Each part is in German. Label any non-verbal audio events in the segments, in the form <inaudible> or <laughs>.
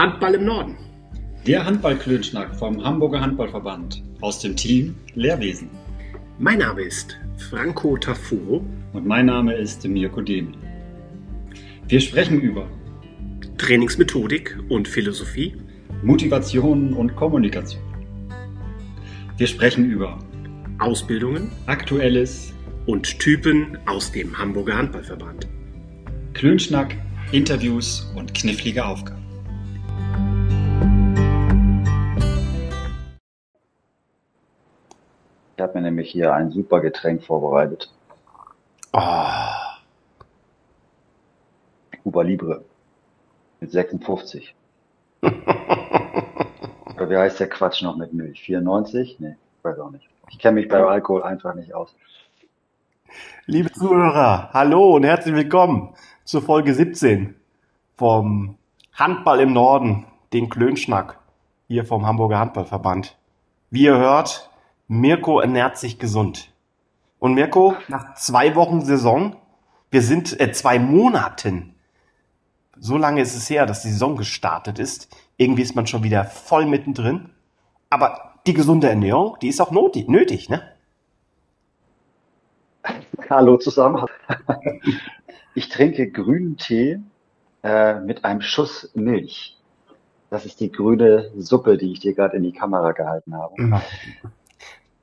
Handball im Norden. Der Handballklönschnack vom Hamburger Handballverband aus dem Team Lehrwesen. Mein Name ist Franco Tafuro. Und mein Name ist Mirko Demel. Wir sprechen über Trainingsmethodik und Philosophie, Motivation und Kommunikation. Wir sprechen über Ausbildungen, Aktuelles und Typen aus dem Hamburger Handballverband. Klönschnack, Interviews und knifflige Aufgaben. Ich habe mir nämlich hier ein super Getränk vorbereitet. Oh. Cuba Libre. Mit 56. Oder <laughs> wie heißt der Quatsch noch mit Milch? 94? Nee, weiß auch nicht. Ich kenne mich bei Alkohol einfach nicht aus. Liebe Zuhörer, hallo und herzlich willkommen zur Folge 17 vom Handball im Norden, den Klönschnack hier vom Hamburger Handballverband. Wie ihr hört, Mirko ernährt sich gesund. Und Mirko, nach zwei Wochen Saison, wir sind äh, zwei Monaten, so lange ist es her, dass die Saison gestartet ist. Irgendwie ist man schon wieder voll mittendrin. Aber die gesunde Ernährung, die ist auch nötig, nötig ne? Hallo zusammen. <laughs> Ich trinke grünen Tee äh, mit einem Schuss Milch. Das ist die grüne Suppe, die ich dir gerade in die Kamera gehalten habe.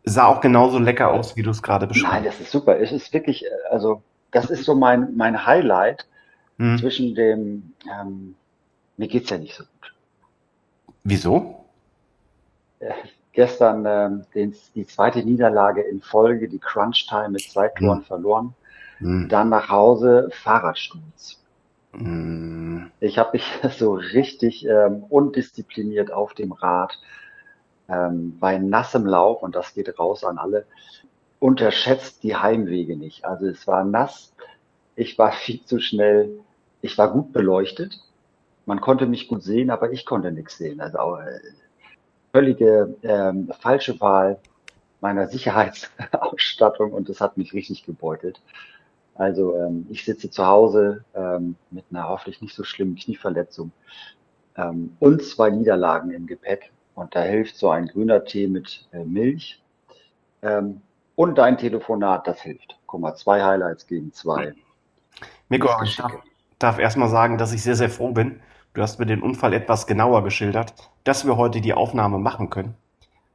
Sah auch genauso lecker aus, wie du es gerade beschrieben hast. Nein, das ist super. Es ist wirklich, äh, also das ist so mein, mein Highlight Hm. zwischen dem, ähm, mir geht's ja nicht so gut. Wieso? Äh, gestern ähm, den, die zweite Niederlage in Folge, die Crunch Time mit zwei Toren verloren. Hm. Dann nach Hause Fahrradsturz. Hm. Ich habe mich <laughs> so richtig ähm, undiszipliniert auf dem Rad ähm, bei nassem Lauf, und das geht raus an alle, unterschätzt die Heimwege nicht. Also es war nass, ich war <laughs> viel zu schnell, ich war gut beleuchtet, man konnte mich gut sehen, aber ich konnte nichts sehen. Also äh, völlige ähm, falsche Wahl meiner <laughs> Sicherheitsausstattung und das hat mich richtig gebeutelt. Also ähm, ich sitze zu Hause ähm, mit einer hoffentlich nicht so schlimmen Knieverletzung ähm, und zwei Niederlagen im Gepäck. Und da hilft so ein grüner Tee mit äh, Milch. Ähm, und dein Telefonat, das hilft. Guck mal, zwei Highlights gegen zwei. Mirko, ich darf, darf erstmal sagen, dass ich sehr, sehr froh bin. Du hast mir den Unfall etwas genauer geschildert, dass wir heute die Aufnahme machen können.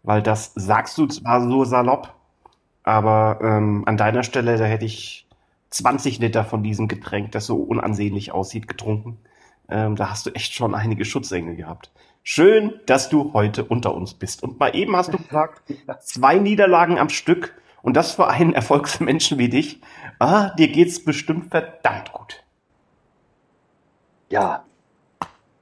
Weil das sagst du zwar so salopp, aber ähm, an deiner Stelle, da hätte ich 20 Liter von diesem Getränk, das so unansehnlich aussieht, getrunken. Ähm, da hast du echt schon einige Schutzengel gehabt. Schön, dass du heute unter uns bist. Und mal eben hast du gesagt, zwei Niederlagen am Stück und das für einen <laughs> Erfolgsmenschen wie dich. Ah, dir geht's bestimmt verdammt gut. Ja,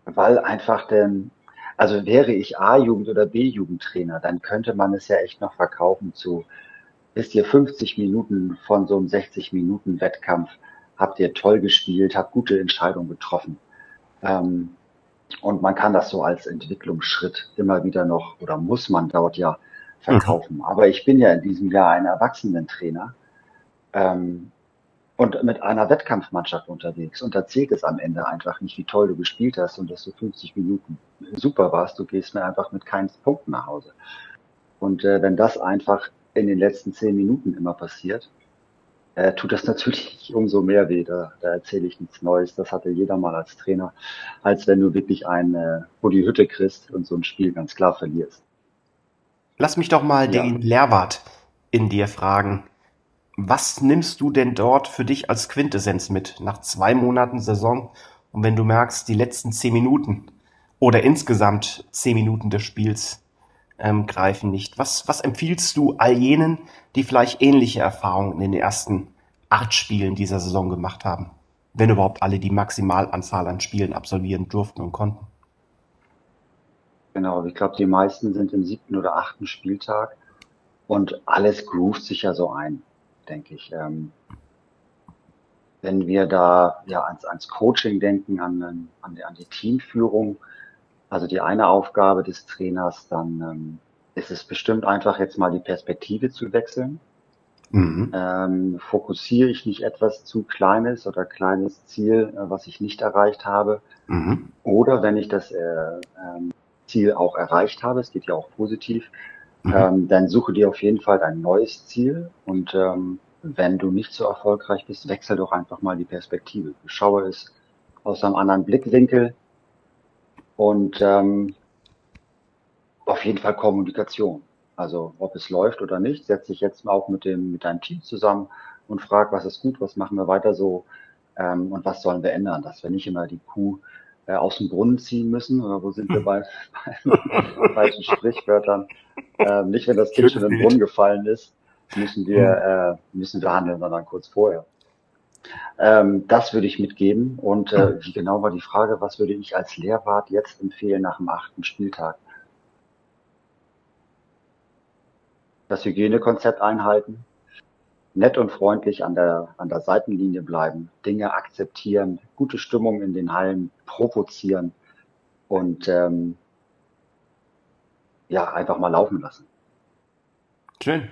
weil einfach denn, also wäre ich A-Jugend oder B-Jugendtrainer, dann könnte man es ja echt noch verkaufen zu, wisst ihr, 50 Minuten von so einem 60 Minuten Wettkampf habt ihr toll gespielt, habt gute Entscheidungen getroffen. Ähm, und man kann das so als Entwicklungsschritt immer wieder noch oder muss man dort ja verkaufen. Aber ich bin ja in diesem Jahr ein Erwachsenentrainer ähm, und mit einer Wettkampfmannschaft unterwegs. Und da zählt es am Ende einfach nicht, wie toll du gespielt hast und dass du 50 Minuten super warst. Du gehst mir einfach mit keinen Punkten nach Hause. Und äh, wenn das einfach in den letzten zehn Minuten immer passiert, äh, tut das natürlich umso mehr weh. Da, da erzähle ich nichts Neues. Das hatte jeder mal als Trainer, als wenn du wirklich ein äh, wo die Hütte kriegst und so ein Spiel ganz klar verlierst. Lass mich doch mal Ja. den Lehrwart in dir fragen. Was nimmst du denn dort für dich als Quintessenz mit nach zwei Monaten Saison? Und wenn du merkst, die letzten zehn Minuten oder insgesamt zehn Minuten des Spiels ähm, greifen nicht, was, was empfiehlst du all jenen, die vielleicht ähnliche Erfahrungen in den ersten acht Spielen dieser Saison gemacht haben? Wenn überhaupt alle die Maximalanzahl an Spielen absolvieren durften und konnten. Genau, ich glaube, die meisten sind im siebten oder achten Spieltag und alles groovt sich ja so ein, denke ich. Ähm, wenn wir da ja ans, ans Coaching denken, an, an, an die Teamführung, also die eine Aufgabe des Trainers, dann ähm, ist es bestimmt einfach jetzt mal die Perspektive zu wechseln. Mhm. Ähm, fokussiere ich nicht etwas zu kleines oder kleines Ziel, äh, was ich nicht erreicht habe? Mhm. Oder wenn ich das äh, ähm, Ziel auch erreicht habe, es geht ja auch positiv, mhm. ähm, dann suche dir auf jeden Fall ein neues Ziel und ähm, wenn du nicht so erfolgreich bist, wechsel doch einfach mal die Perspektive. Schaue es aus einem anderen Blickwinkel und ähm, auf jeden Fall Kommunikation. Also ob es läuft oder nicht, setze ich jetzt auch mit dem mit deinem Team zusammen und frage, was ist gut, was machen wir weiter so ähm, und was sollen wir ändern, dass wir nicht immer die Kuh äh, aus dem Brunnen ziehen müssen oder wo sind wir <laughs> bei, bei falschen Sprichwörtern. Ähm, nicht, wenn das Kind schon in den Brunnen gefallen ist, müssen wir äh, müssen wir handeln, sondern kurz vorher. Ähm, das würde ich mitgeben. Und äh, wie genau war die Frage, was würde ich als Lehrwart jetzt empfehlen nach dem achten Spieltag? Das Hygienekonzept einhalten, nett und freundlich an der, an der Seitenlinie bleiben, Dinge akzeptieren, gute Stimmung in den Hallen provozieren und ähm, ja, einfach mal laufen lassen. Schön.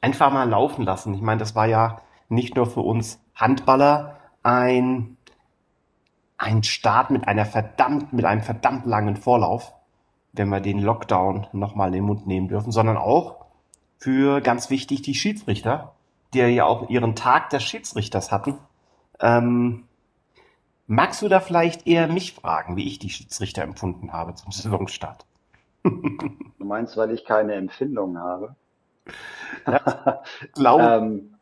Einfach mal laufen lassen. Ich meine, das war ja nicht nur für uns Handballer ein, ein Start mit einer verdammt, mit einem verdammt langen Vorlauf, wenn wir den Lockdown nochmal in den Mund nehmen dürfen, sondern auch für ganz wichtig die Schiedsrichter, die ja auch ihren Tag des Schiedsrichters hatten. Ähm, magst du da vielleicht eher mich fragen, wie ich die Schiedsrichter empfunden habe zum Saisonstart? du meinst, weil ich keine Empfindungen habe? Ja, glaube, <laughs> ähm,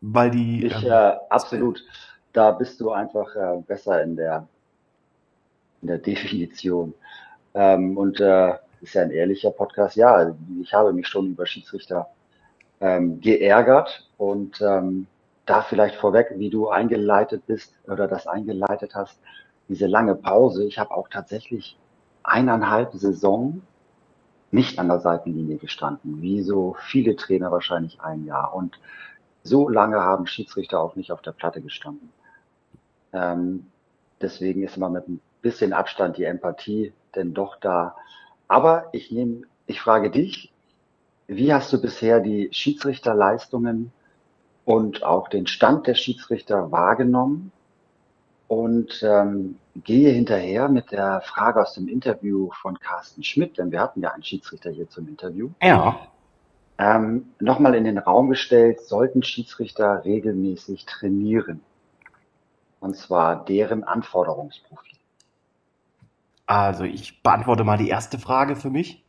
weil die. Ich, ähm, äh, absolut. Da bist du einfach äh, besser in der, in der Definition. Ähm, und äh, ist ja ein ehrlicher Podcast. Ja, ich habe mich schon über Schiedsrichter ähm, geärgert und ähm, da vielleicht vorweg, wie du eingeleitet bist oder das eingeleitet hast, diese lange Pause. Ich habe auch tatsächlich eineinhalb Saison nicht an der Seitenlinie gestanden, wie so viele Trainer wahrscheinlich ein Jahr. Und so lange haben Schiedsrichter auch nicht auf der Platte gestanden. Ähm, deswegen ist immer mit ein bisschen Abstand die Empathie denn doch da. Aber ich nehme, ich frage dich, wie hast du bisher die Schiedsrichterleistungen und auch den Stand der Schiedsrichter wahrgenommen? Und ähm, gehe hinterher mit der Frage aus dem Interview von Carsten Schmidt, denn wir hatten ja einen Schiedsrichter hier zum Interview. Ja ähm, nochmal in den Raum gestellt, sollten Schiedsrichter regelmäßig trainieren. Und zwar deren Anforderungsprofil. Also ich beantworte mal die erste Frage für mich.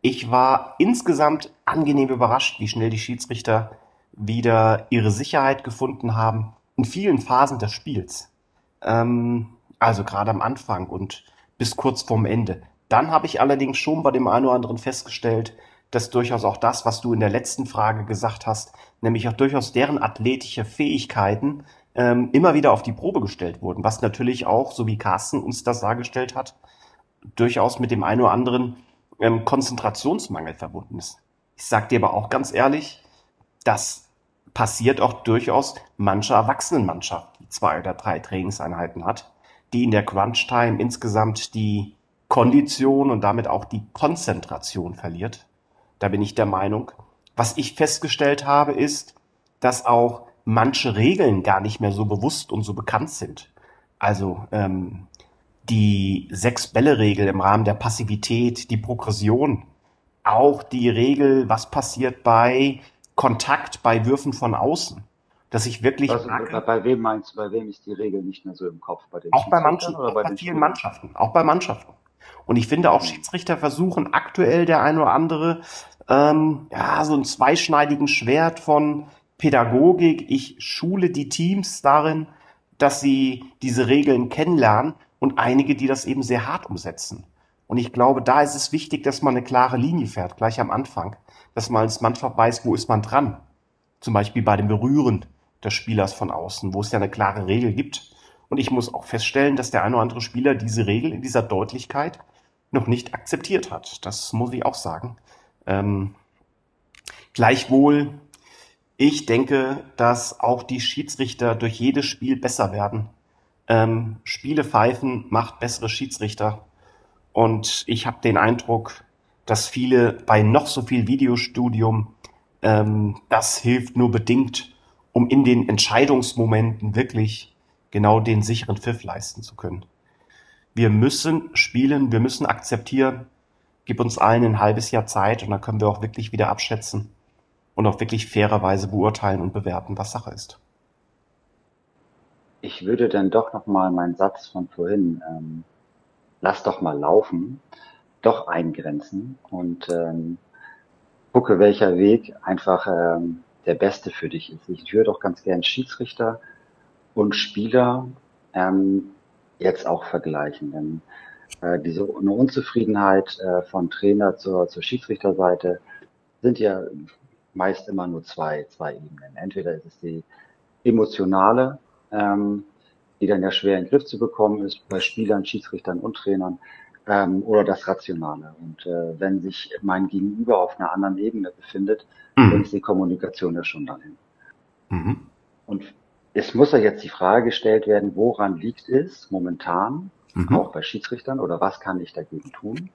Ich war insgesamt angenehm überrascht, wie schnell die Schiedsrichter wieder ihre Sicherheit gefunden haben in vielen Phasen des Spiels. Ähm, also gerade am Anfang und bis kurz vorm Ende. Dann habe ich allerdings schon bei dem einen oder anderen festgestellt, dass durchaus auch das, was du in der letzten Frage gesagt hast, nämlich auch durchaus deren athletische Fähigkeiten ähm, immer wieder auf die Probe gestellt wurden, was natürlich auch, so wie Carsten uns das dargestellt hat, durchaus mit dem einen oder anderen ähm, Konzentrationsmangel verbunden ist. Ich sag dir aber auch ganz ehrlich, das passiert auch durchaus mancher Erwachsenenmannschaft, die zwei oder drei Trainingseinheiten hat, die in der Crunch-Time insgesamt die Kondition und damit auch die Konzentration verliert da bin ich der Meinung. Was ich festgestellt habe, ist, dass auch manche Regeln gar nicht mehr so bewusst und so bekannt sind. Also ähm, die Sechs-Bälle-Regel im Rahmen der Passivität, die Progression, auch die Regel, was passiert bei Kontakt, bei Würfen von außen. Dass ich wirklich. Also, bei, bei, wem meinst du, bei wem ist die Regel nicht mehr so im Kopf? Bei den auch bei manchen, oder bei, bei vielen Spielen? Mannschaften. Auch bei Mannschaften. Und ich finde auch Schiedsrichter versuchen aktuell der ein oder andere ähm, ja so einen zweischneidigen Schwert von Pädagogik. Ich schule die Teams darin, dass sie diese Regeln kennenlernen und einige, die das eben sehr hart umsetzen. Und ich glaube, da ist es wichtig, dass man eine klare Linie fährt, gleich am Anfang, dass man als Mannschaft weiß, wo ist man dran. Zum Beispiel bei dem Berühren des Spielers von außen, wo es ja eine klare Regel gibt. Und ich muss auch feststellen, dass der eine oder andere Spieler diese Regel in dieser Deutlichkeit noch nicht akzeptiert hat. Das muss ich auch sagen. Ähm, gleichwohl, ich denke, dass auch die Schiedsrichter durch jedes Spiel besser werden. Ähm, Spiele pfeifen macht bessere Schiedsrichter. Und ich habe den Eindruck, dass viele bei noch so viel Videostudium ähm, das hilft nur bedingt, um in den Entscheidungsmomenten wirklich genau den sicheren Pfiff leisten zu können. Wir müssen spielen, wir müssen akzeptieren, gib uns allen ein halbes Jahr Zeit und dann können wir auch wirklich wieder abschätzen und auch wirklich fairerweise beurteilen und bewerten, was Sache ist. Ich würde dann doch nochmal meinen Satz von vorhin, ähm, lass doch mal laufen, doch eingrenzen und ähm, gucke, welcher Weg einfach ähm, der beste für dich ist. Ich höre doch ganz gern Schiedsrichter und Spieler ähm, jetzt auch vergleichen. Denn äh, diese eine Unzufriedenheit äh, von Trainer zur, zur Schiedsrichterseite sind ja meist immer nur zwei, zwei Ebenen. Entweder ist es die emotionale, ähm, die dann ja schwer in den Griff zu bekommen ist bei Spielern, Schiedsrichtern und Trainern, ähm, oder das Rationale. Und äh, wenn sich mein Gegenüber auf einer anderen Ebene befindet, mhm. dann ist die Kommunikation ja schon dahin. Mhm. Und es muss ja jetzt die Frage gestellt werden, woran liegt es momentan, mhm. auch bei Schiedsrichtern, oder was kann ich dagegen tun,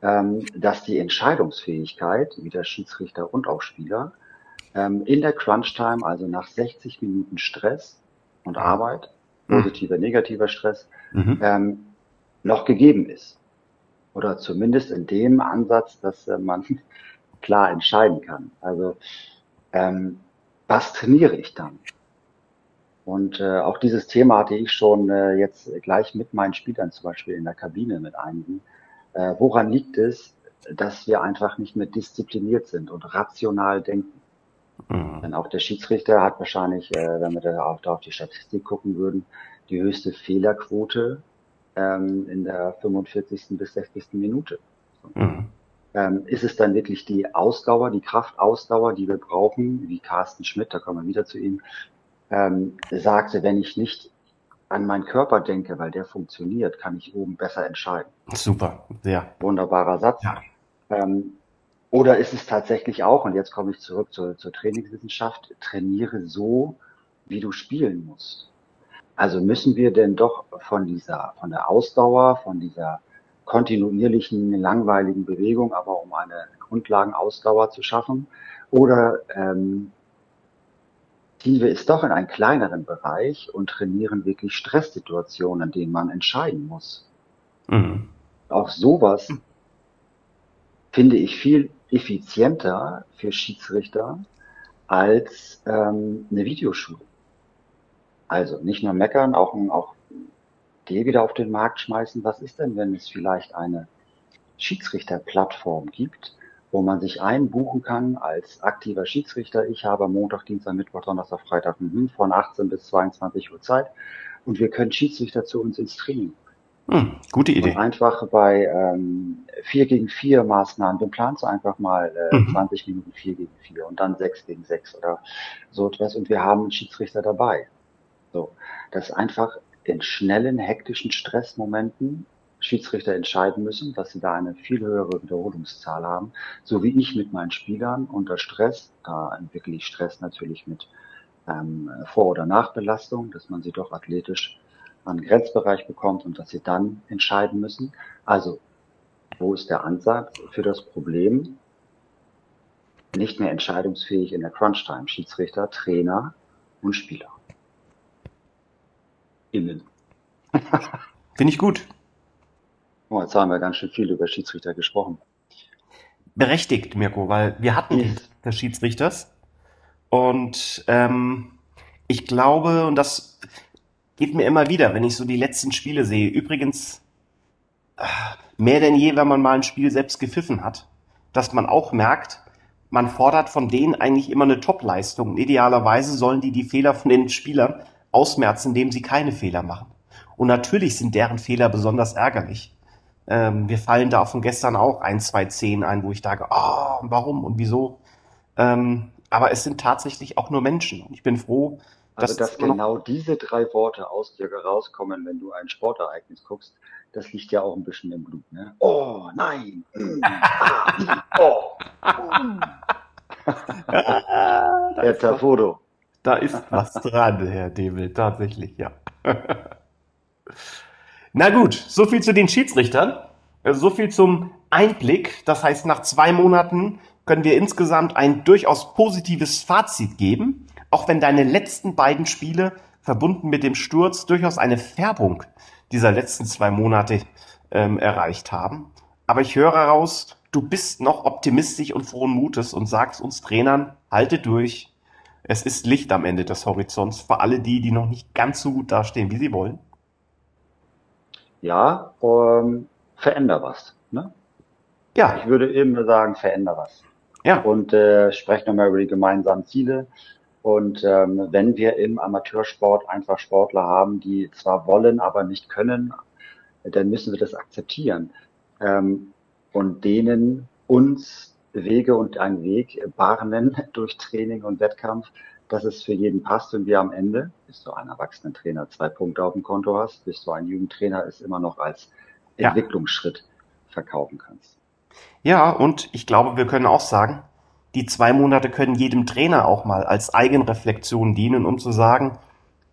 ähm, dass die Entscheidungsfähigkeit, wie der Schiedsrichter und auch Spieler, ähm, in der Crunch-Time, also nach 60 Minuten Stress und Arbeit, mhm. positiver, negativer Stress, mhm. ähm, noch gegeben ist. Oder zumindest in dem Ansatz, dass äh, man <laughs> klar entscheiden kann. Also ähm, was trainiere ich dann? Und äh, auch dieses Thema hatte ich schon äh, jetzt gleich mit meinen Spielern zum Beispiel in der Kabine mit einigen. Äh, woran liegt es, dass wir einfach nicht mehr diszipliniert sind und rational denken? Mhm. Denn auch der Schiedsrichter hat wahrscheinlich, äh, wenn wir da auch da auf die Statistik gucken würden, die höchste Fehlerquote ähm, in der 45. bis 60. Minute. Mhm. Ähm, ist es dann wirklich die Ausdauer, die Kraftausdauer, die wir brauchen, wie Carsten Schmidt, da kommen wir wieder zu ihm, ähm, sagte, wenn ich nicht an meinen Körper denke, weil der funktioniert, kann ich oben besser entscheiden. Super, sehr. Wunderbarer Satz. Ja. Ähm, oder ist es tatsächlich auch, und jetzt komme ich zurück zur, zur Trainingswissenschaft, trainiere so, wie du spielen musst. Also müssen wir denn doch von dieser, von der Ausdauer, von dieser kontinuierlichen, langweiligen Bewegung, aber um eine Grundlagenausdauer zu schaffen, oder ähm, wir es doch in einen kleineren Bereich und trainieren wirklich Stresssituationen, in denen man entscheiden muss. Mhm. Auch sowas finde ich viel effizienter für Schiedsrichter als ähm, eine Videoschule. Also nicht nur meckern, auch, auch die wieder auf den Markt schmeißen. Was ist denn, wenn es vielleicht eine Schiedsrichterplattform gibt, wo man sich einbuchen kann als aktiver Schiedsrichter. Ich habe Montag, Dienstag, Mittwoch, Donnerstag, Freitag von 18 bis 22 Uhr Zeit und wir können Schiedsrichter zu uns ins Training. Hm, gute Idee. Und einfach bei ähm, 4 gegen 4 Maßnahmen, du planst einfach mal äh, mhm. 20 Minuten 4 gegen 4 und dann 6 gegen 6 oder so etwas und wir haben einen Schiedsrichter dabei. So, dass einfach in schnellen, hektischen Stressmomenten Schiedsrichter entscheiden müssen, dass sie da eine viel höhere Wiederholungszahl haben, so wie ich mit meinen Spielern unter Stress, da entwickle ich Stress natürlich mit ähm, Vor- oder Nachbelastung, dass man sie doch athletisch an den Grenzbereich bekommt und dass sie dann entscheiden müssen. Also, wo ist der Ansatz für das Problem? Nicht mehr entscheidungsfähig in der Crunch-Time. Schiedsrichter, Trainer und Spieler. Innen. Finde ich gut. Oh, jetzt haben wir ganz schön viel über Schiedsrichter gesprochen. Berechtigt, Mirko, weil wir hatten des Schiedsrichters. Und ähm, ich glaube, und das geht mir immer wieder, wenn ich so die letzten Spiele sehe. Übrigens, äh, mehr denn je, wenn man mal ein Spiel selbst gepfiffen hat, dass man auch merkt, man fordert von denen eigentlich immer eine Top-Leistung. Idealerweise sollen die die Fehler von den Spielern ausmerzen, indem sie keine Fehler machen. Und natürlich sind deren Fehler besonders ärgerlich. Ähm, wir fallen da von gestern auch ein, zwei Szenen ein, wo ich sage, oh, warum und wieso. Ähm, aber es sind tatsächlich auch nur Menschen. Und ich bin froh, dass, also, dass genau diese drei Worte aus dir rauskommen, wenn du ein Sportereignis guckst, das liegt ja auch ein bisschen im Blut. Ne? Oh, nein. Oh. Mm. <laughs> Der Tafodo. Da ist was dran, Herr Debel, tatsächlich, ja. Na gut, so viel zu den Schiedsrichtern. Also so viel zum Einblick. Das heißt, nach zwei Monaten können wir insgesamt ein durchaus positives Fazit geben, auch wenn deine letzten beiden Spiele verbunden mit dem Sturz durchaus eine Färbung dieser letzten zwei Monate ähm, erreicht haben. Aber ich höre heraus, du bist noch optimistisch und frohen Mutes und sagst uns Trainern, halte durch. Es ist Licht am Ende des Horizonts für alle die, die noch nicht ganz so gut dastehen, wie sie wollen. Ja, ähm, veränder was. Ne? Ja. Ich würde eben sagen, veränder was. Ja. Und äh, spreche nochmal über die gemeinsamen Ziele. Und ähm, wenn wir im Amateursport einfach Sportler haben, die zwar wollen, aber nicht können, dann müssen wir das akzeptieren. Ähm, und denen uns Wege und einen Weg bahnen <laughs> durch Training und Wettkampf, dass es für jeden passt und wir am Ende, bis du ein Erwachsenentrainer zwei Punkte auf dem Konto hast, bis du ein Jugendtrainer es immer noch als ja. Entwicklungsschritt verkaufen kannst. Ja, und ich glaube, wir können auch sagen, die zwei Monate können jedem Trainer auch mal als Eigenreflexion dienen, um zu sagen,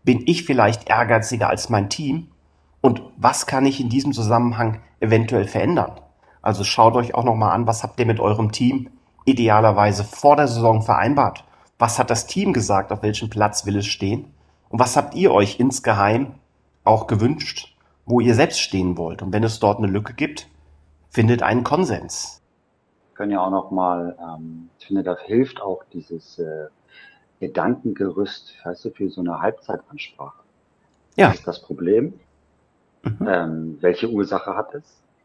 bin ich vielleicht ehrgeiziger als mein Team und was kann ich in diesem Zusammenhang eventuell verändern? Also schaut euch auch nochmal an, was habt ihr mit eurem Team idealerweise vor der Saison vereinbart? Was hat das Team gesagt, auf welchem Platz will es stehen? Und was habt ihr euch insgeheim auch gewünscht, wo ihr selbst stehen wollt? Und wenn es dort eine Lücke gibt, findet einen Konsens. Wir können ja auch nochmal, ähm, ich finde, da hilft auch dieses äh, Gedankengerüst, weißt du, für so eine Halbzeitansprache. Ja. Was ist das Problem? Mhm. Ähm, welche Ursache hat es?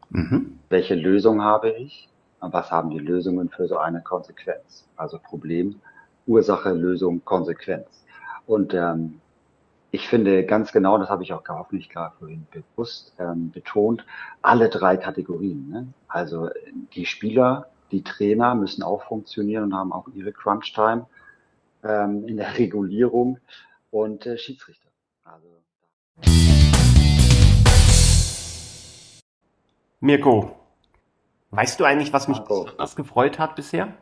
Mhm. Welche Lösung habe ich? Und was haben die Lösungen für so eine Konsequenz? Also Problem, Ursache, Lösung, Konsequenz. Und ähm, ich finde ganz genau, das habe ich auch hoffentlich klar vorhin bewusst ähm, betont, alle drei Kategorien. Ne? Also die Spieler, die Trainer müssen auch funktionieren und haben auch ihre Crunch-Time ähm, in der <laughs> Regulierung und äh, Schiedsrichter. Also, Mirko, weißt du eigentlich, was mich Marco. besonders gefreut hat bisher?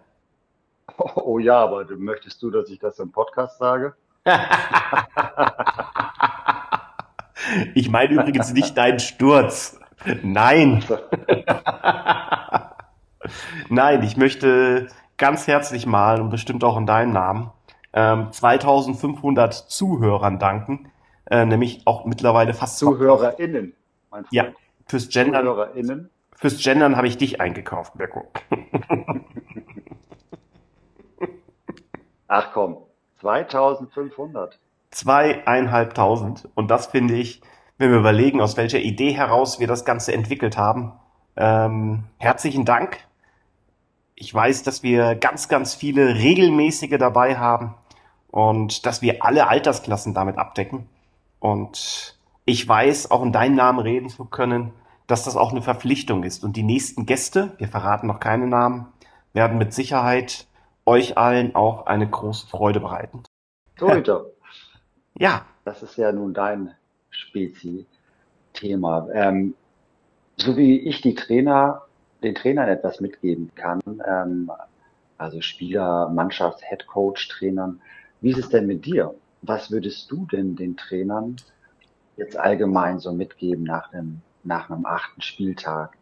<laughs> Oh, ja, aber möchtest du, dass ich das im Podcast sage? <laughs> ich meine übrigens nicht deinen Sturz. Nein. <laughs> Nein, ich möchte ganz herzlich mal und bestimmt auch in deinem Namen ähm, 2500 Zuhörern danken, äh, nämlich auch mittlerweile fast ZuhörerInnen. Meinst du? Ja, Fürs Gendern, ZuhörerInnen. fürs Gendern habe ich dich eingekauft, Mirko. Ach komm, 2500. Zweieinhalbtausend. Und das finde ich, wenn wir überlegen, aus welcher Idee heraus wir das Ganze entwickelt haben. Ähm, herzlichen Dank. Ich weiß, dass wir ganz, ganz viele regelmäßige dabei haben und dass wir alle Altersklassen damit abdecken. Und ich weiß, auch in deinem Namen reden zu können, dass das auch eine Verpflichtung ist. Und die nächsten Gäste, wir verraten noch keine Namen, werden mit Sicherheit euch allen auch eine große Freude bereiten. Torhüter. <laughs> Ja. Das ist ja nun dein Spezi-Thema. Ähm, so wie ich die Trainer, den Trainern etwas mitgeben kann, ähm, also Spieler, Mannschafts-, Headcoach, Trainern, wie ist es denn mit dir? Was würdest du denn den Trainern jetzt allgemein so mitgeben nach einem, nach einem achten Spieltag?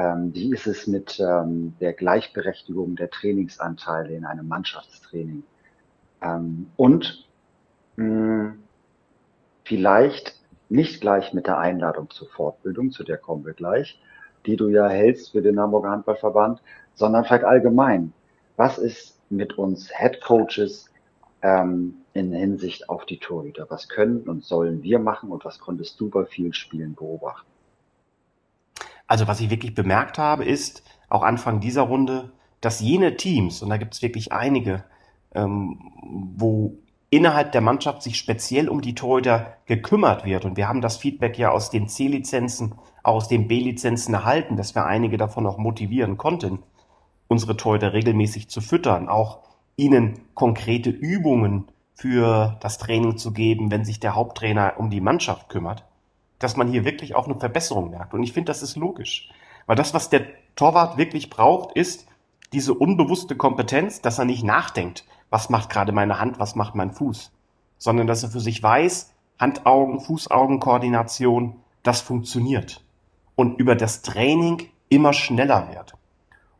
Ähm, wie ist es mit ähm, der Gleichberechtigung der Trainingsanteile in einem Mannschaftstraining? Ähm, und mh, vielleicht nicht gleich mit der Einladung zur Fortbildung, zu der kommen wir gleich, die du ja hältst für den Hamburger Handballverband, sondern vielleicht allgemein. Was ist mit uns Head Coaches ähm, in Hinsicht auf die Torhüter? Was können und sollen wir machen und was konntest du bei vielen Spielen beobachten? Also was ich wirklich bemerkt habe, ist auch Anfang dieser Runde, dass jene Teams, und da gibt es wirklich einige, ähm, wo innerhalb der Mannschaft sich speziell um die Torhüter gekümmert wird. Und wir haben das Feedback ja aus den C-Lizenzen, aus den B-Lizenzen erhalten, dass wir einige davon auch motivieren konnten, unsere Torhüter regelmäßig zu füttern, auch ihnen konkrete Übungen für das Training zu geben, wenn sich der Haupttrainer um die Mannschaft kümmert, dass man hier wirklich auch eine Verbesserung merkt. Und ich finde, das ist logisch. Weil das, was der Torwart wirklich braucht, ist diese unbewusste Kompetenz, dass er nicht nachdenkt, was macht gerade meine Hand, was macht mein Fuß, sondern dass er für sich weiß, Handaugen, Fußaugen-Koordination, das funktioniert. Und über das Training immer schneller wird.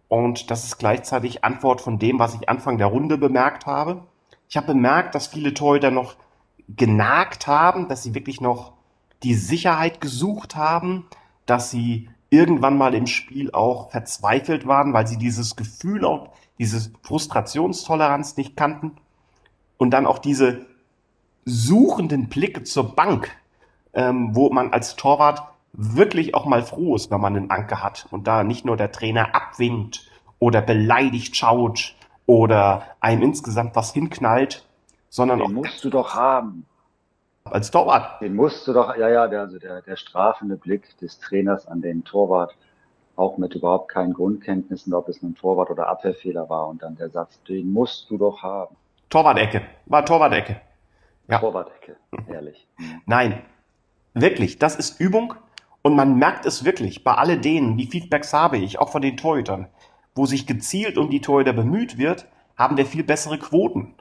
Und das ist gleichzeitig Antwort von dem, was ich Anfang der Runde bemerkt habe. Ich habe bemerkt, dass viele Torhüter noch genagt haben, dass sie wirklich noch die Sicherheit gesucht haben, dass sie irgendwann mal im Spiel auch verzweifelt waren, weil sie dieses Gefühl auch, diese Frustrationstoleranz nicht kannten und dann auch diese suchenden Blicke zur Bank, ähm, wo man als Torwart wirklich auch mal froh ist, wenn man einen Anker hat und da nicht nur der Trainer abwinkt oder beleidigt schaut oder einem insgesamt was hinknallt, sondern Den auch musst du doch haben. Als Torwart. Den musst du doch, ja, ja, der, also der, der strafende Blick des Trainers an den Torwart, auch mit überhaupt keinen Grundkenntnissen, ob es ein Torwart oder Abwehrfehler war und dann der Satz, den musst du doch haben. Torwart-Ecke. War Torwart-Ecke. Ja. Torwart-Ecke, ehrlich. Nein, wirklich, das ist Übung und man merkt es wirklich bei all denen, die Feedbacks habe ich, auch von den Torhütern, wo sich gezielt um die Torhüter bemüht wird, haben wir viel bessere Quoten.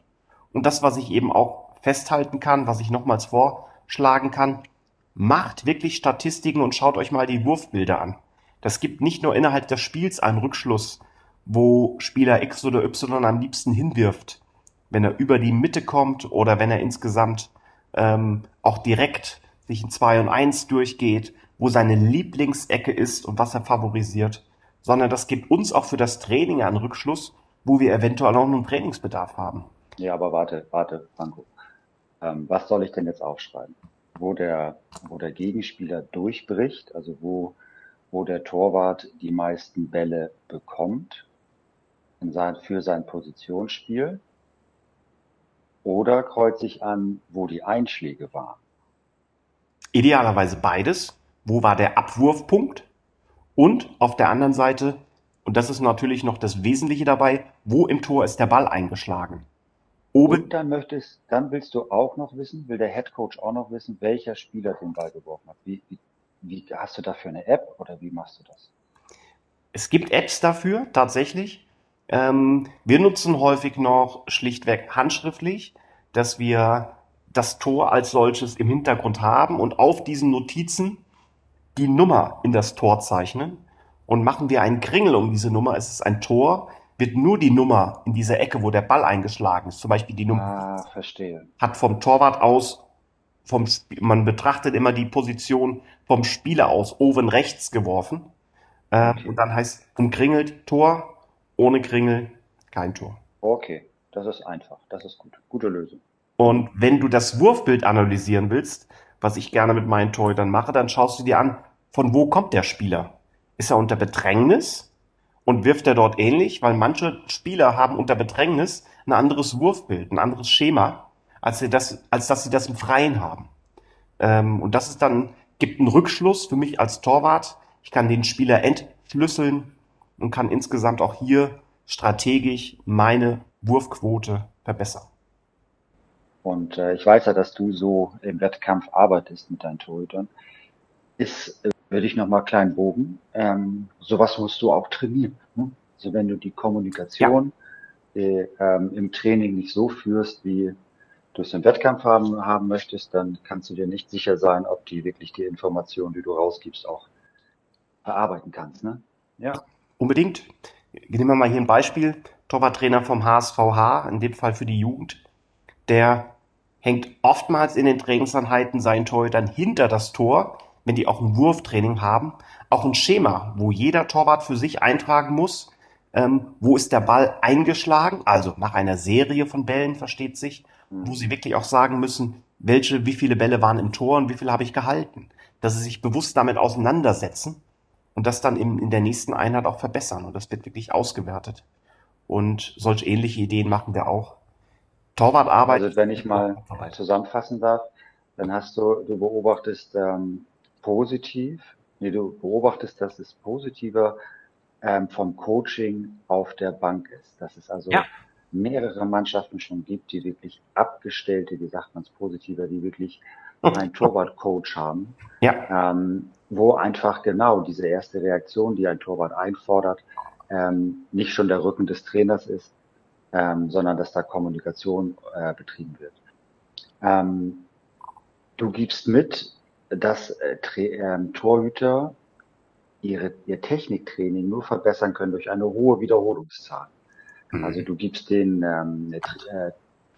Und das, was ich eben auch festhalten kann, was ich nochmals vorschlagen kann, macht wirklich Statistiken und schaut euch mal die Wurfbilder an. Das gibt nicht nur innerhalb des Spiels einen Rückschluss, wo Spieler X oder Y am liebsten hinwirft, wenn er über die Mitte kommt oder wenn er insgesamt ähm, auch direkt sich in 2 und 1 durchgeht, wo seine Lieblingsecke ist und was er favorisiert, sondern das gibt uns auch für das Training einen Rückschluss, wo wir eventuell auch einen Trainingsbedarf haben. Ja, aber warte, warte, Franco. Ähm, was soll ich denn jetzt aufschreiben? Wo der, wo der Gegenspieler durchbricht, also wo, wo der Torwart die meisten Bälle bekommt in sein, für sein Positionsspiel? Oder kreuze ich an, wo die Einschläge waren? Idealerweise beides. Wo war der Abwurfpunkt? Und auf der anderen Seite, und das ist natürlich noch das Wesentliche dabei, wo im Tor ist der Ball eingeschlagen? Oben, Und dann möchtest, dann willst du auch noch wissen, will der Headcoach auch noch wissen, welcher Spieler den Ball geworfen hat. Wie, wie, wie hast du dafür eine App oder wie machst du das? es gibt Apps dafür, tatsächlich. Ähm, wir nutzen häufig noch schlichtweg handschriftlich, dass wir das Tor als solches im Hintergrund haben und auf diesen Notizen die Nummer in das Tor zeichnen und machen wir einen Kringel um diese Nummer, es ist ein Tor, wird nur die Nummer in dieser Ecke, wo der Ball eingeschlagen ist, zum Beispiel die Nummer, Ah, verstehe. hat vom Torwart aus, vom, Sp- man betrachtet immer die Position vom Spieler aus, oben rechts geworfen. Äh, Okay. Und dann heißt umkringelt Tor, ohne Kringel kein Tor. Okay, das ist einfach. Das ist gut. Gute Lösung. Und wenn du das Wurfbild analysieren willst, was ich gerne mit meinen Torhütern mache, dann schaust du dir an, von wo kommt der Spieler? Ist er unter Bedrängnis und wirft er dort ähnlich? Weil manche Spieler haben unter Bedrängnis ein anderes Wurfbild, ein anderes Schema, als, sie das, als dass sie das im Freien haben. Ähm, und das ist dann, gibt einen Rückschluss für mich als Torwart. Ich kann den Spieler entschlüsseln und kann insgesamt auch hier strategisch meine Wurfquote verbessern. Und äh, ich weiß ja, dass du so im Wettkampf arbeitest mit deinen Torhütern. Ist, äh, würde ich nochmal kleinen Bogen, ähm, sowas musst du auch trainieren. Ne? Also wenn du die Kommunikation äh, ähm, im Training nicht so führst, wie du es im Wettkampf haben, haben möchtest, dann kannst du dir nicht sicher sein, ob die wirklich die Informationen, die du rausgibst, auch verarbeiten kannst. Ne? Ja. Unbedingt. Nehmen wir mal hier ein Beispiel. Torwarttrainer vom HSVH, in dem Fall für die Jugend, der hängt oftmals in den Trainingseinheiten seinen Torhütern hinter das Tor, wenn die auch ein Wurftraining haben, auch ein Schema, wo jeder Torwart für sich eintragen muss, ähm, wo ist der Ball eingeschlagen, also nach einer Serie von Bällen versteht sich, wo sie wirklich auch sagen müssen, welche, wie viele Bälle waren im Tor und wie viele habe ich gehalten, dass sie sich bewusst damit auseinandersetzen und das dann in, in der nächsten Einheit auch verbessern. Und das wird wirklich ausgewertet. Und solch ähnliche Ideen machen wir auch. Torwartarbeit. Also wenn ich mal zusammenfassen darf, dann hast du, du beobachtest ähm, positiv, nee, du beobachtest, dass es positiver ähm, vom Coaching auf der Bank ist. Dass es also Ja. mehrere Mannschaften schon gibt, die wirklich abgestellte, wie sagt man es positiver, die wirklich einen Torwart-Coach haben, Ja, ähm, wo einfach genau diese erste Reaktion, die ein Torwart einfordert, ähm, nicht schon der Rücken des Trainers ist, ähm, sondern dass da Kommunikation äh, betrieben wird. Ähm, du gibst mit, dass äh, ähm, Torhüter ihre, ihr Techniktraining nur verbessern können durch eine hohe Wiederholungszahl. Mhm. Also du gibst den ähm, äh,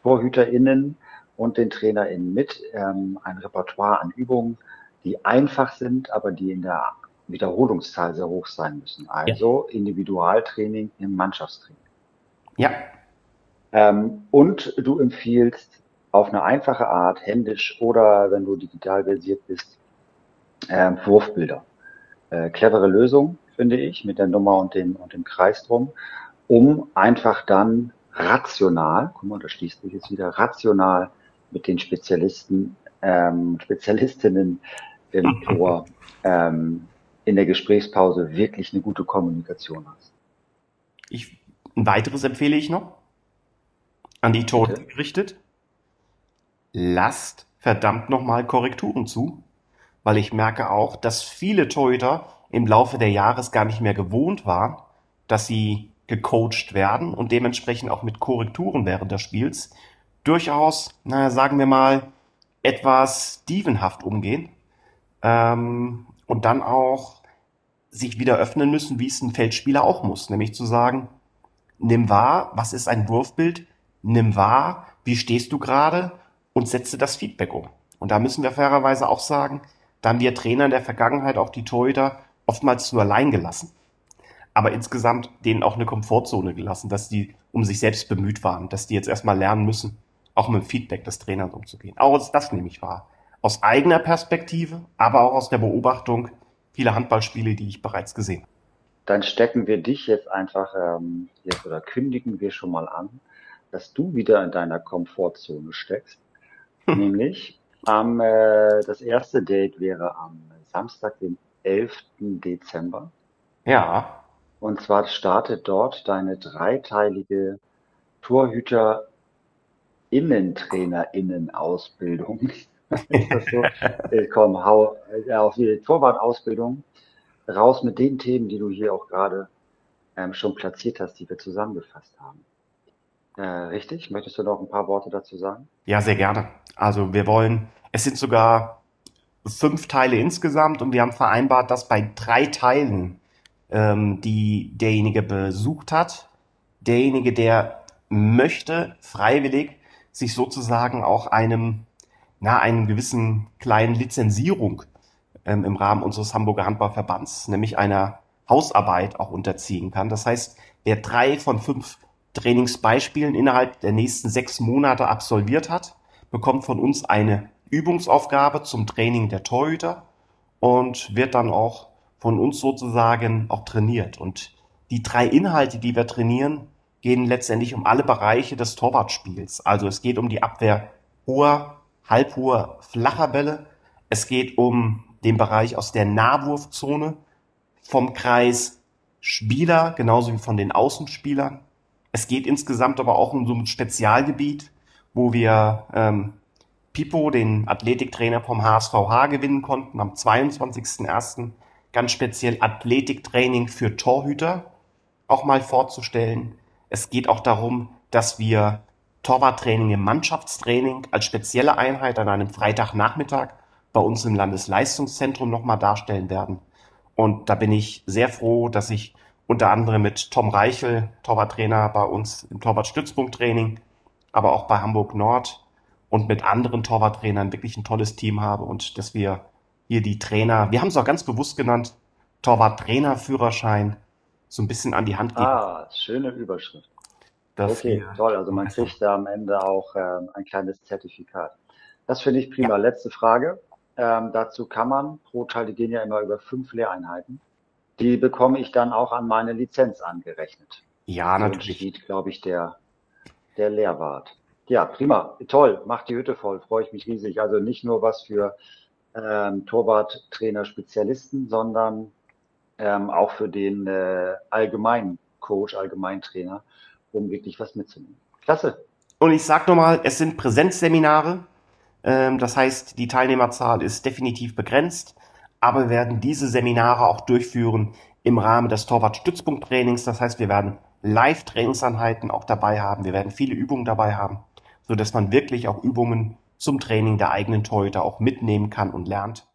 TorhüterInnen und den TrainerInnen mit ähm, ein Repertoire an Übungen, die einfach sind, aber die in der Wiederholungszahl sehr hoch sein müssen. Also ja. Individualtraining im Mannschaftstraining. Ja. Ähm, und du empfiehlst auf eine einfache Art, händisch oder wenn du digital versiert bist, äh, Wurfbilder. Äh, clevere Lösung, finde ich, mit der Nummer und dem, und dem Kreis drum, um einfach dann rational, guck mal, da schließt sich jetzt wieder, rational mit den Spezialisten, ähm, Spezialistinnen im Tor ähm, in der Gesprächspause wirklich eine gute Kommunikation hast. Ich, ein weiteres empfehle ich noch, an die Toten gerichtet. Lasst verdammt nochmal Korrekturen zu, weil ich merke auch, dass viele Torhüter im Laufe der Jahres gar nicht mehr gewohnt waren, dass sie gecoacht werden und dementsprechend auch mit Korrekturen während des Spiels durchaus, naja, sagen wir mal, etwas dievenhaft umgehen ähm, und dann auch sich wieder öffnen müssen, wie es ein Feldspieler auch muss, nämlich zu sagen, nimm wahr, was ist ein Wurfbild, nimm wahr, wie stehst du gerade und setze das Feedback um. Und da müssen wir fairerweise auch sagen, da haben wir Trainer in der Vergangenheit auch die Torhüter oftmals zu allein gelassen. Aber insgesamt denen auch eine Komfortzone gelassen, dass die um sich selbst bemüht waren, dass die jetzt erstmal lernen müssen, auch mit dem Feedback des Trainers umzugehen. Auch das nehme ich wahr. Aus eigener Perspektive, aber auch aus der Beobachtung vieler Handballspiele, die ich bereits gesehen habe. Dann stecken wir dich jetzt einfach ähm, jetzt oder kündigen wir schon mal an, dass du wieder in deiner Komfortzone steckst. <laughs> Nämlich am äh, das erste Date wäre am Samstag, den 11. Dezember. Ja. Und zwar startet dort deine dreiteilige Torhüter Innentrainer-Innen-Ausbildung. <laughs> ist das so? <laughs> Äh, komm, hau äh, auf die Torwart-Ausbildung raus mit den Themen, die du hier auch gerade ähm, schon platziert hast, die wir zusammengefasst haben. Äh, richtig? Möchtest du noch ein paar Worte dazu sagen? Ja, sehr gerne. Also wir wollen, es sind sogar fünf Teile insgesamt und wir haben vereinbart, dass bei drei Teilen, ähm, die derjenige besucht hat, derjenige, der möchte, freiwillig sich sozusagen auch einem, na, einem gewissen kleinen Lizenzierung ähm, im Rahmen unseres Hamburger Handballverbands, nämlich einer Hausarbeit auch unterziehen kann. Das heißt, wer drei von fünf Trainingsbeispielen innerhalb der nächsten sechs Monate absolviert hat, bekommt von uns eine Übungsaufgabe zum Training der Torhüter und wird dann auch von uns sozusagen auch trainiert. Und die drei Inhalte, die wir trainieren, gehen letztendlich um alle Bereiche des Torwartspiels. Also es geht um die Abwehr hoher, halbhoher, flacher Bälle. Es geht um den Bereich aus der Nahwurfzone vom Kreis Spieler, genauso wie von den Außenspielern. Es geht insgesamt aber auch um so ein Spezialgebiet, wo wir ähm, Pipo, den Athletiktrainer vom HSVH, gewinnen konnten am 22.01. ganz speziell Athletiktraining für Torhüter auch mal vorzustellen. Es geht auch darum, dass wir Torwarttraining im Mannschaftstraining als spezielle Einheit an einem Freitagnachmittag bei uns im Landesleistungszentrum nochmal darstellen werden. Und da bin ich sehr froh, dass ich unter anderem mit Tom Reichel, Torwarttrainer bei uns im Torwartstützpunkttraining, aber auch bei Hamburg Nord und mit anderen Torwarttrainern wirklich ein tolles Team habe und dass wir hier die Trainer, wir haben es auch ganz bewusst genannt, Torwarttrainerführerschein so ein bisschen an die Hand geben. Ah, schöne Überschrift. okay, toll. Also man kriegt da am Ende auch ähm, ein kleines Zertifikat. Das finde ich prima. Ja. Letzte Frage. Ähm, dazu kann man pro Teil, die gehen ja immer über fünf Lehreinheiten. Die bekomme ich dann auch an meine Lizenz angerechnet. Ja, so natürlich. Steht, glaube ich, der, der Lehrwart. Ja, prima. Toll. Macht die Hütte voll. Freue ich mich riesig. Also nicht nur was für ähm, Torwarttrainer Spezialisten, sondern ähm, auch für den äh, allgemeinen Coach, Allgemeintrainer, um wirklich was mitzunehmen. Klasse. Und ich sag nochmal, es sind Präsenzseminare. Ähm, das heißt, die Teilnehmerzahl ist definitiv begrenzt, aber wir werden diese Seminare auch durchführen im Rahmen des Torwart-Stützpunkt-Trainings. Das heißt, wir werden Live-Trainingseinheiten auch dabei haben. Wir werden viele Übungen dabei haben, so dass man wirklich auch Übungen zum Training der eigenen Torhüter auch mitnehmen kann und lernt.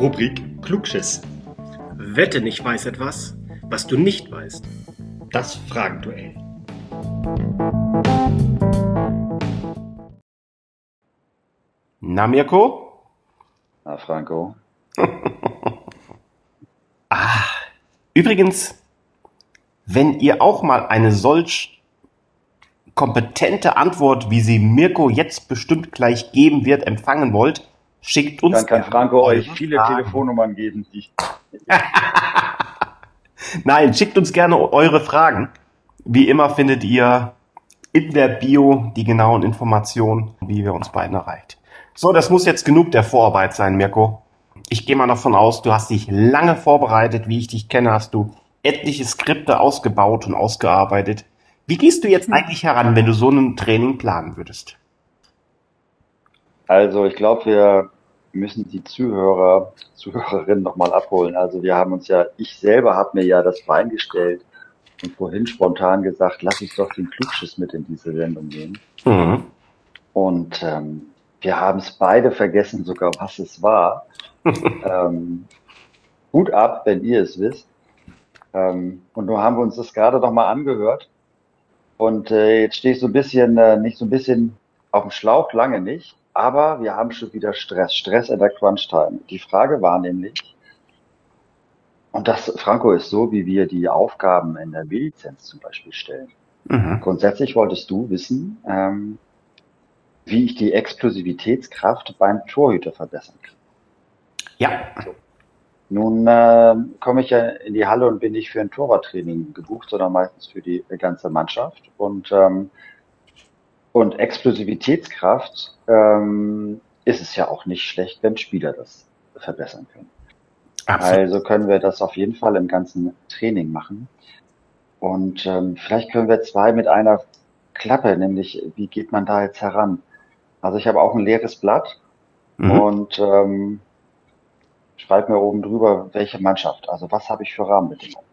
Rubrik Klugschiss. Wette nicht weiß etwas, was du nicht weißt. Das Fragenduell. Na, Mirko? Na, Franco. <laughs> ah, übrigens, wenn ihr auch mal eine solch kompetente Antwort, wie sie Mirko jetzt bestimmt gleich geben wird, empfangen wollt, schickt uns. Dann kann Franco euch viele Fragen. Telefonnummern geben. <laughs> Nein, schickt uns gerne eure Fragen. Wie immer findet ihr in der Bio die genauen Informationen, wie wir uns beiden erreicht. So, das muss jetzt genug der Vorarbeit sein, Mirko. Ich gehe mal davon aus, du hast dich lange vorbereitet. Wie ich dich kenne, hast du etliche Skripte ausgebaut und ausgearbeitet. Wie gehst du jetzt eigentlich heran, wenn du so ein Training planen würdest? Also ich glaube, wir müssen die Zuhörer, Zuhörerinnen nochmal abholen. Also wir haben uns ja, ich selber habe mir ja das Bein gestellt und vorhin spontan gesagt, lass uns doch den Klugschiss mit in diese Sendung nehmen. Mhm. Und ähm, wir haben es beide vergessen, sogar was es war. <laughs> ähm, gut ab, wenn ihr es wisst. Ähm, und nun haben wir uns das gerade noch mal angehört. Und äh, jetzt stehe ich so ein bisschen, äh, nicht so ein bisschen auf dem Schlauch, lange nicht. Aber wir haben schon wieder Stress. Stress in der Crunch-Time. Die Frage war nämlich, und das, Franco, ist so, wie wir die Aufgaben in der B-Lizenz zum Beispiel stellen. Mhm. Grundsätzlich wolltest du wissen, ähm, wie ich die Explosivitätskraft beim Torhüter verbessern kann. Ja. So. Nun äh, komme ich ja in die Halle und bin nicht für ein Torwarttraining gebucht, sondern meistens für die ganze Mannschaft. Und, ähm, und Explosivitätskraft ähm, ist es ja auch nicht schlecht, wenn Spieler das verbessern können. Absolut. Also können wir das auf jeden Fall im ganzen Training machen. Und ähm, vielleicht können wir zwei mit einer Klappe, nämlich wie geht man da jetzt heran? Also ich habe auch ein leeres Blatt mhm. und ähm, schreibe mir oben drüber, welche Mannschaft, also was habe ich für Rahmenbedingungen.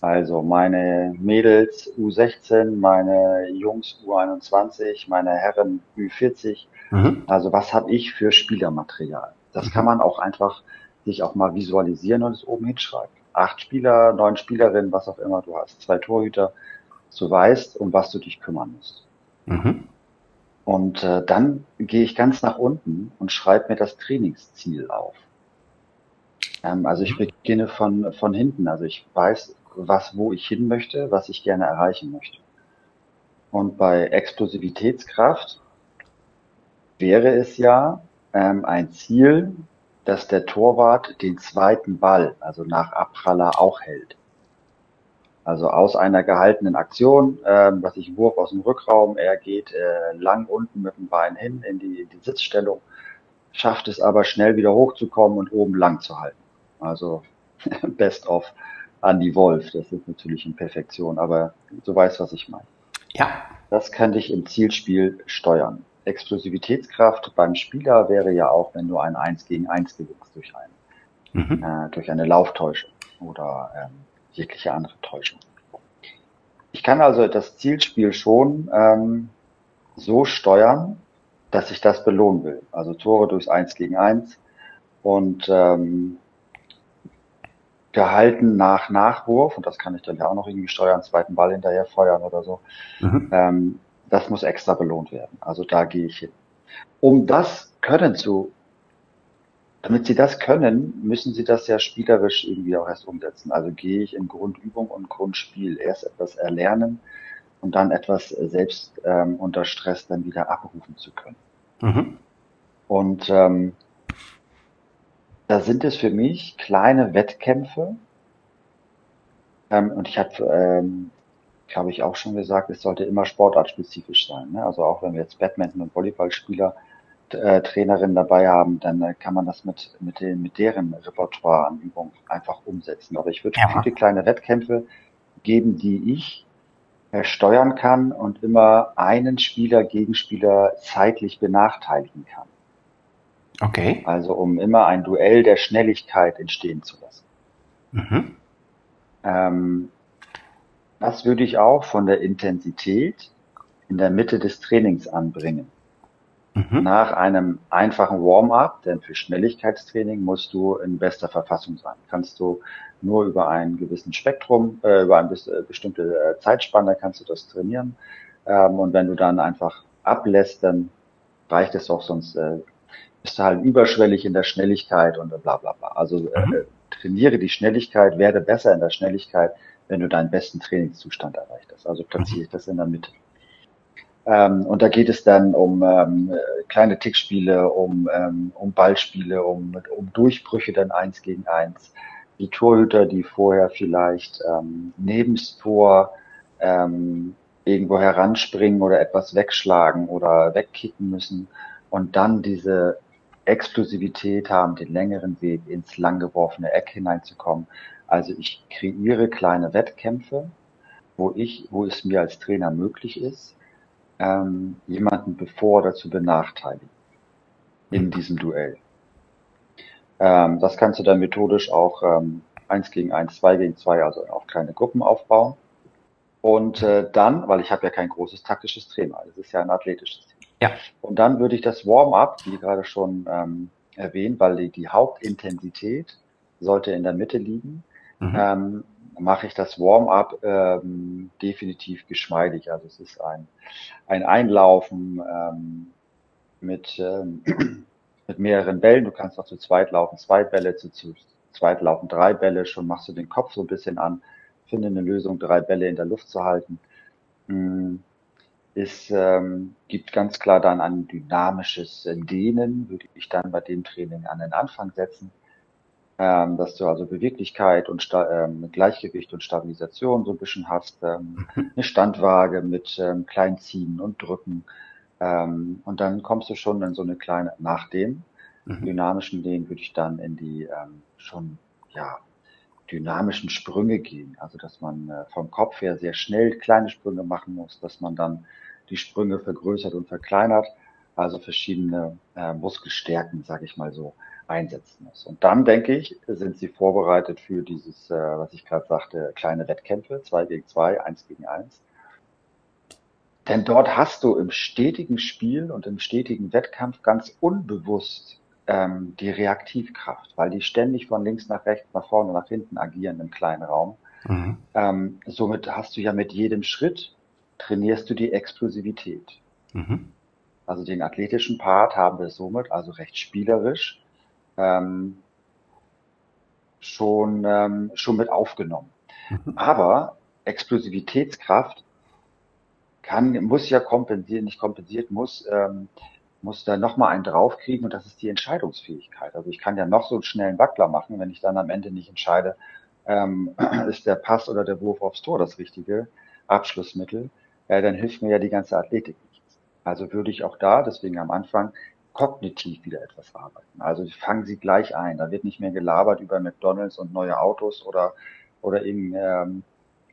Also meine Mädels U16, meine Jungs U21, meine Herren Ü40. Mhm. Also was habe ich für Spielermaterial? Das mhm. kann man auch einfach sich auch mal visualisieren und es oben hinschreiben. Acht Spieler, neun Spielerinnen, was auch immer du hast, zwei Torhüter, du weißt, um was du dich kümmern musst. Mhm. Und äh, dann gehe ich ganz nach unten und schreibe mir das Trainingsziel auf. Ähm, also ich beginne von, von hinten. Also ich weiß, was, wo ich hin möchte, was ich gerne erreichen möchte. Und bei Explosivitätskraft wäre es ja ähm, ein Ziel, dass der Torwart den zweiten Ball, also nach Abpraller, auch hält. Also aus einer gehaltenen Aktion, ähm, was ich Wurf aus dem Rückraum, er geht äh, lang unten mit dem Bein hin in die, die Sitzstellung, schafft es aber schnell wieder hochzukommen und oben lang zu halten. Also <laughs> best of Andy Wolf, das ist natürlich in Perfektion, aber du weißt, was ich meine. Ja. Das kann dich im Zielspiel steuern. Explosivitätskraft beim Spieler wäre ja auch, wenn du ein 1 gegen 1 gewinnst durch, ein, mhm. äh, durch eine Lauftäuschung oder ähm, jegliche andere Täuschung. Ich kann also das Zielspiel schon ähm, so steuern, dass ich das belohnen will. Also Tore durchs 1 gegen 1 und ähm, gehalten nach Nachwurf, und das kann ich dann ja auch noch irgendwie steuern, zweiten Ball hinterher feuern oder so. Mhm. Ähm, das muss extra belohnt werden. Also da gehe ich hin. Um das können zu damit sie das können, müssen sie das ja spielerisch irgendwie auch erst umsetzen. Also gehe ich in Grundübung und Grundspiel erst etwas erlernen und dann etwas selbst ähm, unter Stress dann wieder abrufen zu können. Mhm. Und ähm, da sind es für mich kleine Wettkämpfe. Ähm, und ich habe, ähm, glaube ich, auch schon gesagt, es sollte immer sportartspezifisch sein. Ne? Also auch wenn wir jetzt Badminton- und Volleyballspieler äh, Trainerin dabei haben, dann äh, kann man das mit, mit, den, mit deren Repertoire an Übungen einfach umsetzen. Aber ich würde ja. viele kleine Wettkämpfe geben, die ich äh, steuern kann und immer einen Spieler, Gegenspieler zeitlich benachteiligen kann. Okay. Also um immer ein Duell der Schnelligkeit entstehen zu lassen. Mhm. Ähm, das würde ich auch von der Intensität in der Mitte des Trainings anbringen. Mhm. Nach einem einfachen Warm-up, denn für Schnelligkeitstraining musst du in bester Verfassung sein. Kannst du nur über einen gewissen Spektrum, äh, über eine äh, bestimmte äh, Zeitspanne kannst du das trainieren. Ähm, und wenn du dann einfach ablässt, dann reicht es auch, sonst äh, bist du halt überschwellig in der Schnelligkeit und bla bla bla. Also äh, mhm. trainiere die Schnelligkeit, werde besser in der Schnelligkeit, wenn du deinen besten Trainingszustand erreicht hast. Also platziere ich das in der Mitte. Ähm, und da geht es dann um ähm, kleine Tickspiele, um, ähm, um Ballspiele, um, um Durchbrüche dann eins gegen eins. Die Torhüter, die vorher vielleicht ähm, neben das Tor ähm, irgendwo heranspringen oder etwas wegschlagen oder wegkicken müssen und dann diese Explosivität haben, den längeren Weg ins lang geworfene Eck hineinzukommen. Also ich kreiere kleine Wettkämpfe, wo ich, wo es mir als Trainer möglich ist, ähm, jemanden bevor oder zu benachteiligen in diesem Duell. Ähm, das kannst du dann methodisch auch ähm, 1 gegen 1, 2 gegen 2, also auch kleine Gruppen aufbauen. Und äh, dann, weil ich habe ja kein großes taktisches Thema, das ist ja ein athletisches Thema. Ja. Und dann würde ich das Warm-up, wie gerade schon ähm, erwähnt, weil die, die Hauptintensität sollte in der Mitte liegen, mhm. ähm, mache ich das Warm-up ähm, definitiv geschmeidig. Also es ist ein, ein Einlaufen ähm, mit, ähm, <clears throat> mit mehreren Bällen. Du kannst auch zu zweit laufen, zwei Bälle, zu, zu zweit laufen drei Bälle. Schon machst du den Kopf so ein bisschen an, finde eine Lösung, drei Bälle in der Luft zu halten. Es ähm, gibt ganz klar dann ein dynamisches Dehnen, würde ich dann bei dem Training an den Anfang setzen, ähm, dass du also Beweglichkeit und Sta ähm, Gleichgewicht und Stabilisation so ein bisschen hast, ähm, mhm. eine Standwaage mit ähm, Kleinziehen und Drücken ähm, und dann kommst du schon in so eine kleine, nach dem mhm. dynamischen Dehnen würde ich dann in die ähm, schon, ja, dynamischen Sprünge gehen. Also dass man äh, vom Kopf her sehr schnell kleine Sprünge machen muss, dass man dann die Sprünge vergrößert und verkleinert, also verschiedene äh, Muskelstärken, sage ich mal so, einsetzen muss. Und dann, denke ich, sind sie vorbereitet für dieses, äh, was ich gerade sagte, kleine Wettkämpfe, zwei gegen zwei, eins gegen eins. Denn dort hast du im stetigen Spiel und im stetigen Wettkampf ganz unbewusst ähm, die Reaktivkraft, weil die ständig von links nach rechts, nach vorne, nach hinten agieren im kleinen Raum. Mhm. Ähm, somit hast du ja mit jedem Schritt trainierst du die Explosivität. Mhm. Also den athletischen Part haben wir somit, also recht spielerisch, ähm, schon, ähm, schon mit aufgenommen. Mhm. Aber Explosivitätskraft kann, muss ja kompensieren, nicht kompensiert, muss, ähm, muss da nochmal einen draufkriegen und das ist die Entscheidungsfähigkeit. Also ich kann ja noch so einen schnellen Wackler machen, wenn ich dann am Ende nicht entscheide, ähm, <clears throat> ist der Pass oder der Wurf aufs Tor das richtige Abschlussmittel, äh, dann hilft mir ja die ganze Athletik nichts. Also würde ich auch da, deswegen am Anfang, kognitiv wieder etwas arbeiten. Also fangen Sie gleich ein. Da wird nicht mehr gelabert über McDonalds und neue Autos oder, oder eben, ähm,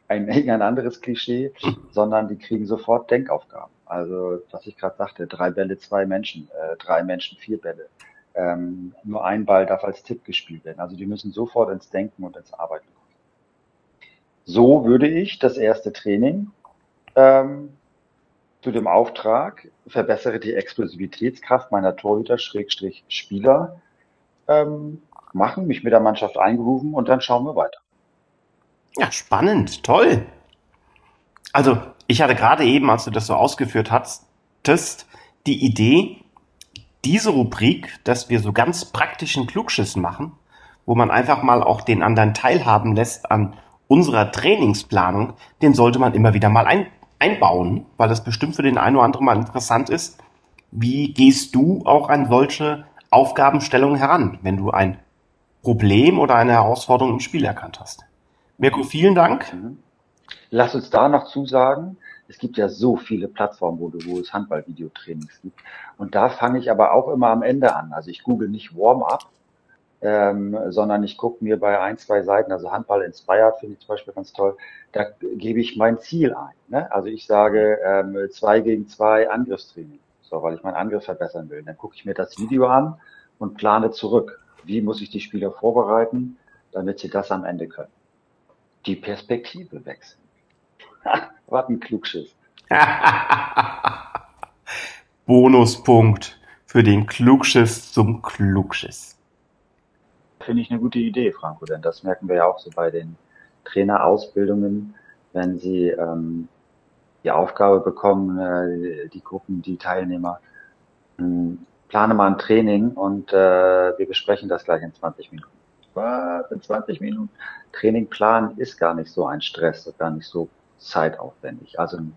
ein, <laughs> irgendein anderes Klischee, sondern die kriegen sofort Denkaufgaben. Also, was ich gerade sagte, drei Bälle, zwei Menschen, äh, drei Menschen, vier Bälle. Ähm, nur ein Ball darf als Tipp gespielt werden. Also die müssen sofort ins Denken und ins Arbeiten kommen. So würde ich das erste Training ähm, zu dem Auftrag, verbessere die Explosivitätskraft meiner Torhüter, Schrägstrich Spieler, ähm, machen, mich mit der Mannschaft eingerufen und dann schauen wir weiter. Ja, spannend, toll. Also, ich hatte gerade eben, als du das so ausgeführt hast, die Idee, diese Rubrik, dass wir so ganz praktischen Klugschiss machen, wo man einfach mal auch den anderen teilhaben lässt an unserer Trainingsplanung, den sollte man immer wieder mal ein, einbauen, weil das bestimmt für den einen oder anderen mal interessant ist. Wie gehst du auch an solche Aufgabenstellungen heran, wenn du ein Problem oder eine Herausforderung im Spiel erkannt hast? Mirko, vielen Dank. Mhm. Lass uns da noch zusagen, es gibt ja so viele Plattformen, wo, du, wo es Handball-Videotrainings gibt. Und da fange ich aber auch immer am Ende an. Also ich google nicht Warm-up, ähm, sondern ich gucke mir bei ein, zwei Seiten, also Handball Inspired finde ich zum Beispiel ganz toll, da gebe ich mein Ziel ein. Ne? Also ich sage ähm, zwei gegen zwei Angriffstraining, so, weil ich meinen Angriff verbessern will. Dann gucke ich mir das Video an und plane zurück. Wie muss ich die Spieler vorbereiten, damit sie das am Ende können? Die Perspektive wechseln. Was ein Klugschiss. <laughs> Bonuspunkt für den Klugschiss zum Klugschiss. Finde ich eine gute Idee, Franco, denn das merken wir ja auch so bei den Trainerausbildungen, wenn sie ähm, die Aufgabe bekommen, äh, die Gruppen, die Teilnehmer, mh, hm, plane mal ein Training und äh, wir besprechen das gleich in 20 Minuten. Was? In 20 Minuten? Training planen ist gar nicht so ein Stress, gar nicht so zeitaufwendig. Also ein,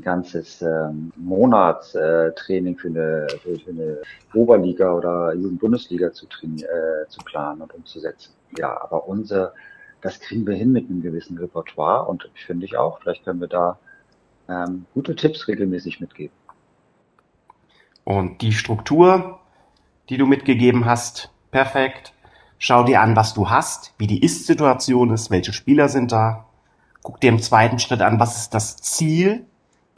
ganzes ähm, Monatstraining äh, für, eine, für, für eine Oberliga oder Jugendbundesliga zu, äh, zu planen und umzusetzen. Ja, aber unser, das kriegen wir hin mit einem gewissen Repertoire und finde ich auch, vielleicht können wir da ähm, gute Tipps regelmäßig mitgeben. Und die Struktur, die du mitgegeben hast, perfekt. Schau dir an, was du hast, wie die Ist-Situation ist, welche Spieler sind da. Guck dir im zweiten Schritt an, was ist das Ziel,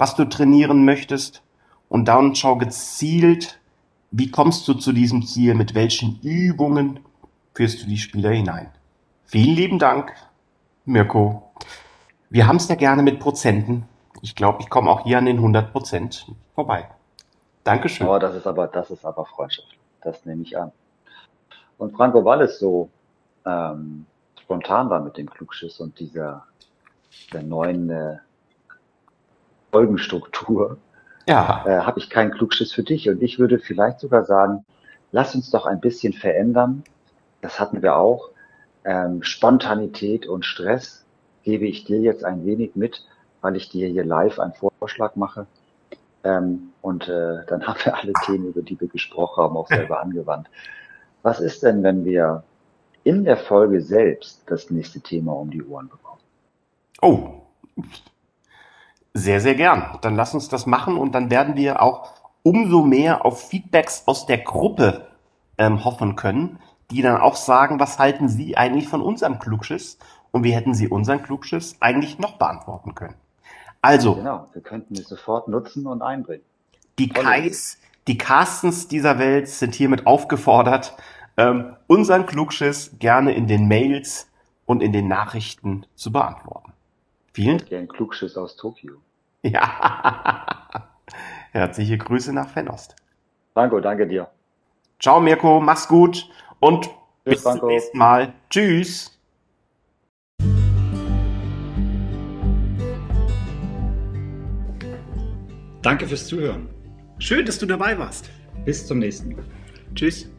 was du trainieren möchtest. Und dann schau gezielt, wie kommst du zu diesem Ziel, mit welchen Übungen führst du die Spieler hinein. Vielen lieben Dank, Mirko. Wir haben es ja gerne mit Prozenten. Ich glaube, ich komme auch hier an den 100 Prozent vorbei. Dankeschön. Oh, das ist aber, das ist aber Freundschaft. Das nehme ich an. Und Franco, weil es so ähm, spontan war mit dem Klugschiss und dieser der neuen äh, Folgenstruktur, ja. äh, habe ich keinen Klugschiss für dich. Und ich würde vielleicht sogar sagen, lass uns doch ein bisschen verändern. Das hatten wir auch. Ähm, Spontanität und Stress gebe ich dir jetzt ein wenig mit, weil ich dir hier live einen Vorschlag mache. Ähm, und äh, dann <laughs> haben wir alle Themen, über die wir gesprochen haben, auch selber angewandt. Was ist denn, wenn wir in der Folge selbst das nächste Thema um die Ohren bekommen? Oh, sehr, sehr gern. Dann lass uns das machen und dann werden wir auch umso mehr auf Feedbacks aus der Gruppe ähm, hoffen können, die dann auch sagen, was halten Sie eigentlich von unserem Klugschiss und wie hätten Sie unseren Klugschiss eigentlich noch beantworten können. Also. Genau, wir könnten es sofort nutzen und einbringen. Die Kais, die Carstens dieser Welt sind hiermit aufgefordert, ähm, unseren Klugschiss gerne in den Mails und in den Nachrichten zu beantworten. Vielen Dank. Ein Klugschiss aus Tokio. <laughs> Ja. Herzliche Grüße nach Fernost. Franco, danke dir. Ciao Mirko, mach's gut und Tschüss, bis Franco. zum nächsten Mal. Tschüss. Danke fürs Zuhören. Schön, dass du dabei warst. Bis zum nächsten Mal. Tschüss.